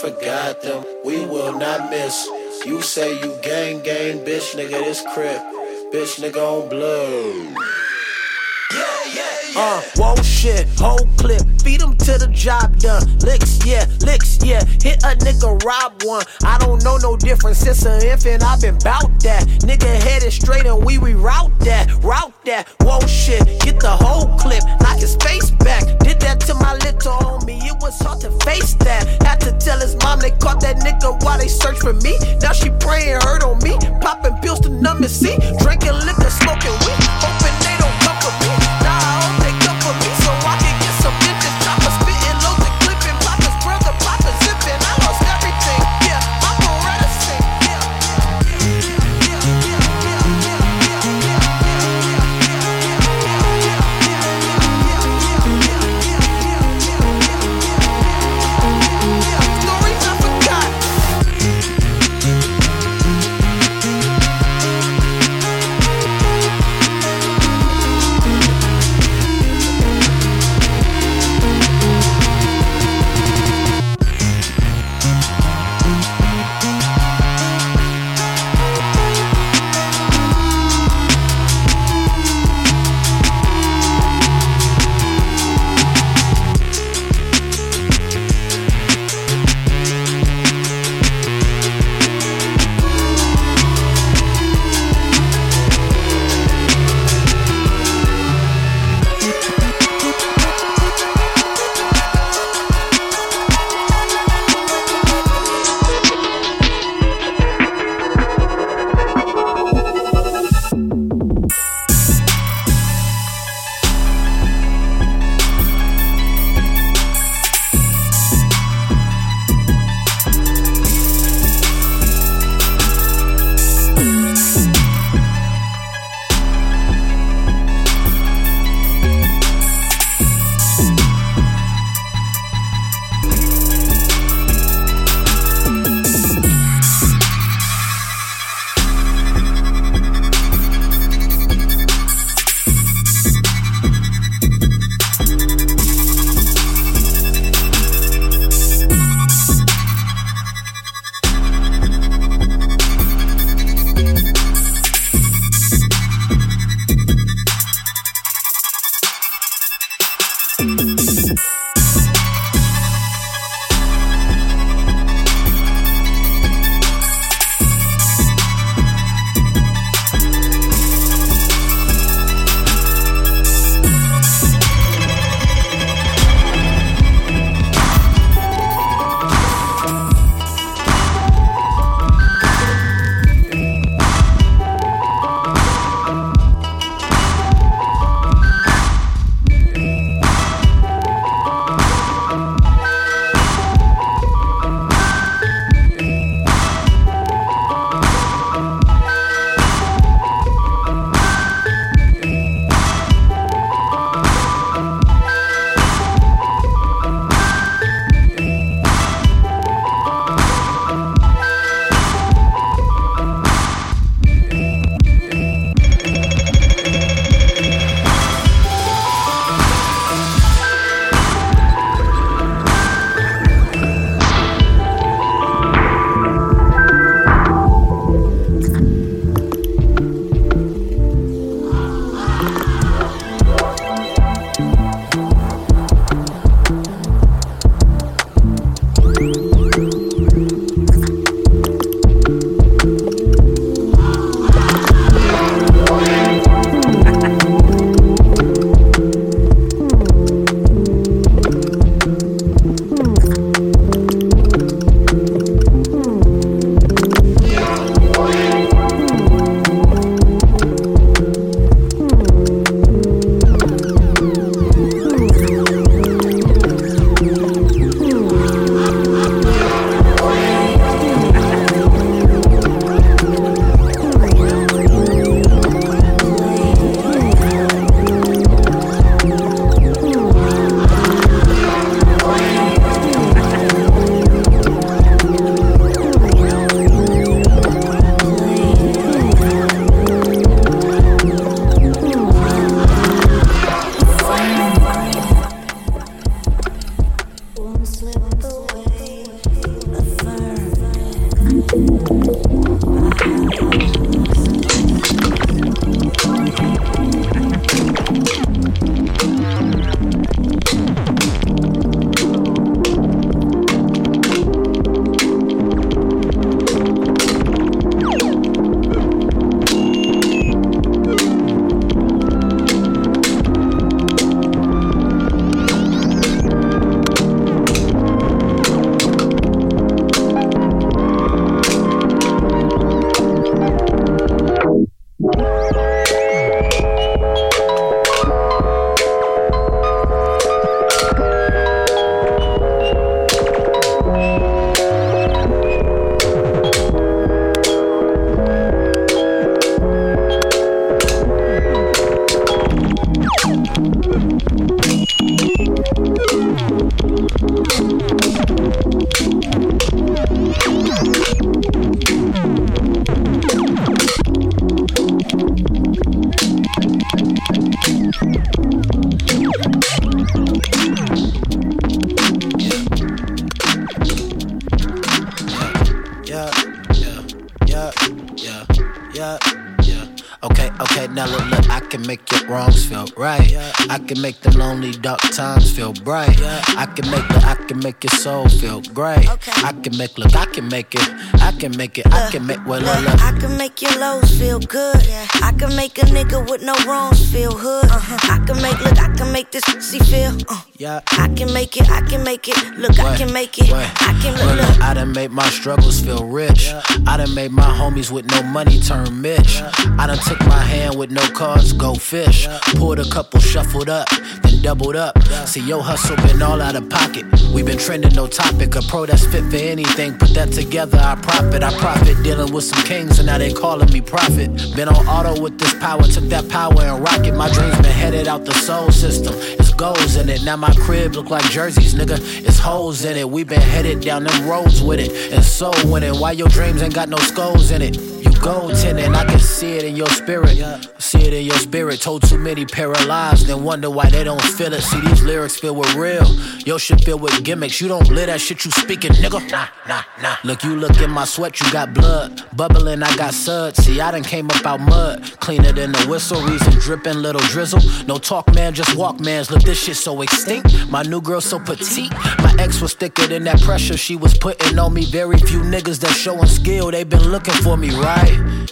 [SPEAKER 21] forgot them.
[SPEAKER 22] We will not miss. You say you gang, gang, bitch, nigga, this crib. Bitch, nigga on blood.
[SPEAKER 21] Uh, whoa shit, whole clip, feed him to the job done. Licks, yeah, licks, yeah. Hit a nigga, rob one. I don't know no difference since an infant. I've been bout that. Nigga headed straight and we reroute that, route that. Whoa shit, get the whole clip, knock his face back. Did that to my little homie, it was hard to face that. Had to tell his mom they caught that nigga while they searched for me. Now she praying hurt on me, popping pills to numb and see. Drinking liquor, smoking weed, hoping can
[SPEAKER 23] make the, I can make your soul feel great. I can make, look, I can make it, I can make it, I can make, well, look, look.
[SPEAKER 24] I can make your lows feel good. I can make a nigga with no wrongs feel hood. Uh-huh. I can make, look, I can make this pussy feel. Uh.
[SPEAKER 23] Yeah.
[SPEAKER 24] I can make it, I can make it. Look, I can make it.
[SPEAKER 23] wait.
[SPEAKER 24] I can
[SPEAKER 23] Look,
[SPEAKER 24] look,
[SPEAKER 23] look,
[SPEAKER 24] look.
[SPEAKER 23] I done made my struggles feel rich. I done made my homies with no money turn Mitch. I done took my hand with no cards, go fish. Pulled a couple, shuffled up, doubled up. See, your hustle been all out of pocket. We been trending, no topic. A pro that's fit for anything. Put that together, I profit. I profit dealing with some kings, and now they calling me prophet. Been on auto with this power, took that power and rocket. My dreams been headed out the soul system. It's goals in it. Now my crib look like jerseys, nigga. It's holes in it. We been headed down them roads with it. And so winning. Why your dreams ain't got no skulls in it? You goaltending, I can see it in your spirit. See it in your spirit. Told too many paralyzed, then wonder why they don't feel it. See these lyrics filled with real. Your shit filled with gimmicks. You don't live that shit you speaking, nigga. Nah, nah, nah. Look, you look in my sweat, you got blood. Bubbling, I got suds. See, I done came up out mud. Cleaner than the whistle, reason dripping, little drizzle. No talk, man, just walk, mans. Look, this shit so extinct. My new girl so petite. My ex was thicker than that pressure she was putting on me. Very few niggas that showing skill, they been looking for me, right?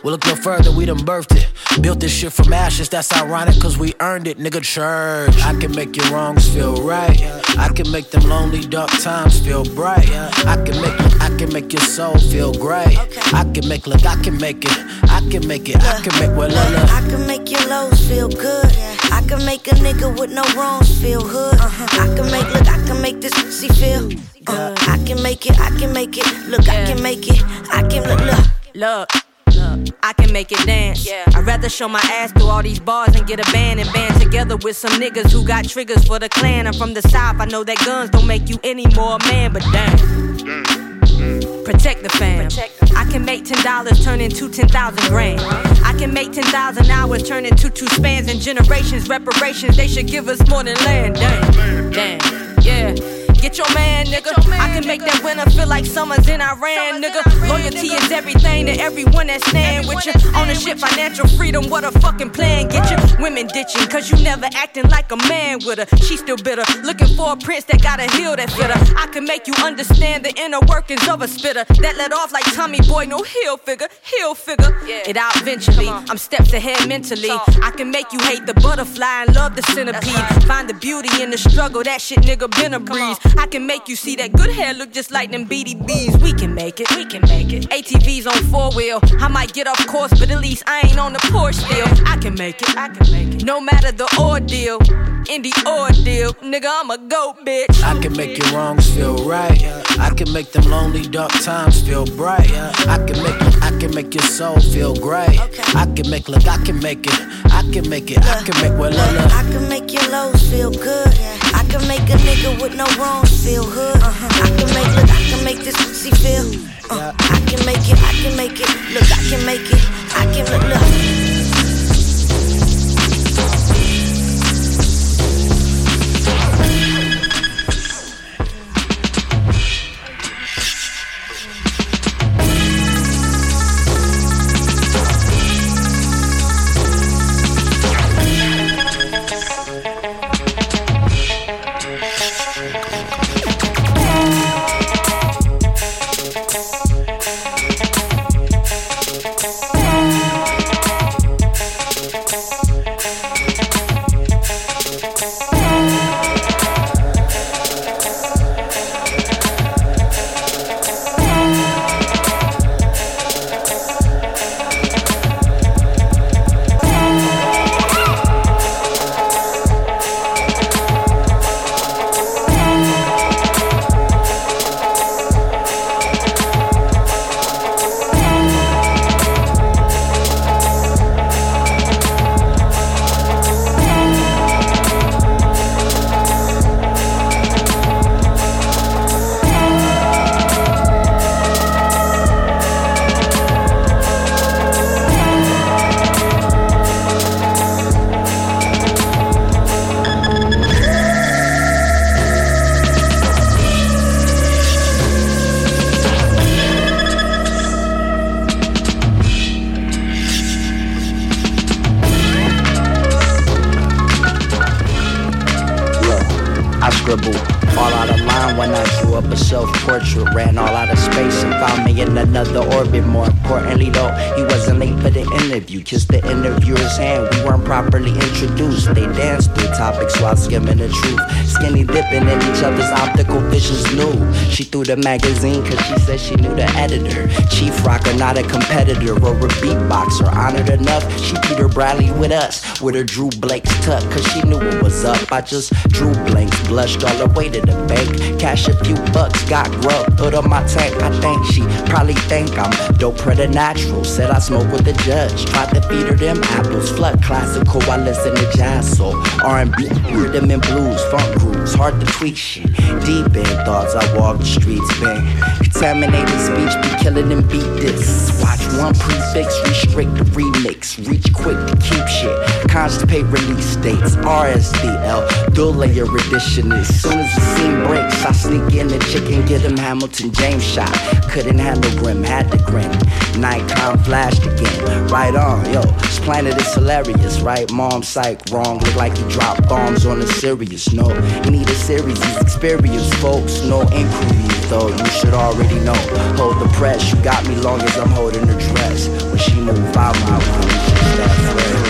[SPEAKER 23] Well, look no further, we done birthed it. Built this shit from ashes, that's ironic, cause we earned it, nigga. Church. I can make your wrongs feel right. I can make them lonely dark times feel bright. I can make I can make your soul feel great. I can make look, I can make it. I can make it. I can make well, look, look.
[SPEAKER 24] I can make your lows feel good. I can make a nigga with no wrongs feel hood. I can make look, I can make this pussy feel. Uh, I can make it, I can make it. Look, I can make it. I can look, look.
[SPEAKER 25] Look. I can make it dance. Yeah. I'd rather show my ass through all these bars and get a band and band together with some niggas who got triggers for the clan. I'm from the south, I know that guns don't make you any more man, but damn. Protect the fam. I can make ten dollars turn into ten thousand grand. I can make ten thousand hours turn into two spans and generations. Reparations they should give us more than land. Damn, damn, yeah. Get your man, nigga. I can make that winter feel like summer's in Iran, nigga. Loyalty is everything to everyone that stand with you. Ownership, financial freedom, what a fucking plan. Get you women ditching, cause you never acting like a man with her. She still bitter, looking for a prince that got a heel that fit her. I can make you understand the inner workings of a spitter that let off like Tommy Boy, no heel figure, heel figure. It out eventually. I'm steps ahead mentally. I can make you hate the butterfly and love the centipede. Find the beauty in the struggle, that shit nigga been a breeze. I can make you see that good hair look just like them BDBs. We can make it, we can make it. ATVs on four wheel. I might get off course, but at least I ain't on the porch still. I can make it, I can make it. No matter the ordeal, in the ordeal, nigga, I'm a goat bitch.
[SPEAKER 23] I can make your wrongs feel right. I can make them lonely dark times feel bright. I can make I can make your soul feel great. I can make look, I can make it. I can make it. I can make well, look, look.
[SPEAKER 24] I can make your lows feel good. I can make a nigga with no wrongs feel hood. I can make look, I can make this pussy feel. Uh, I can make it, I can make it. Look, I can make it. I can look, look.
[SPEAKER 26] The magazine cause she said she knew the editor. Chief rocker, not a competitor or a beatboxer. Honored enough, she Peter Bradley with us. With her Drew Blake's tuck cause she knew what was up. I just drew blanks, blushed all the way to the bank. Cash a few bucks, got grub, put on my tank. I think she probably think I'm dope preternatural. Said I smoke with the judge, tried to feed her them apples. Flood classical, I listen to jazz soul. R&B, rhythm and blues, funk grooves, hard to tweak shit. Deep in thoughts, I walk the streets, bang. Contaminated speech be killing and beat this. One prefix, restrict the remix. Reach quick to keep shit. Constipate release dates, RSDL, dual layer edition. As soon as the scene breaks, I sneak in the chicken, get him Hamilton James shot. Couldn't handle grim, had to grin. Nikon flashed again. Right on, yo. This planet is hilarious, right? Mom psych wrong. Look like he dropped bombs on a serious. No, need a series, he's experienced, folks. No inquiries, though. You should already know. Hold the press, you got me long as I'm holding her dress. When she move out, my she's that.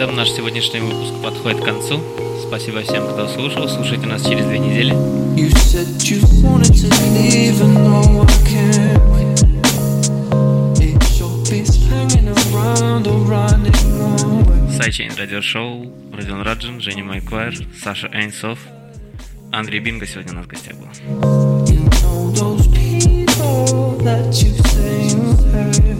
[SPEAKER 12] Этом наш сегодняшний выпуск подходит к концу. Спасибо всем, кто слушал. Слушайте нас через две недели.
[SPEAKER 21] You said you wanted to leave and no I can't wait It's your face hanging around or running away
[SPEAKER 12] Сайчейн радиошоу, Родион Раджин, Женя Майквайр, Саша Эйнсов, Андрей Бинго сегодня у нас в гостях был.
[SPEAKER 27] those people that you say you hurt.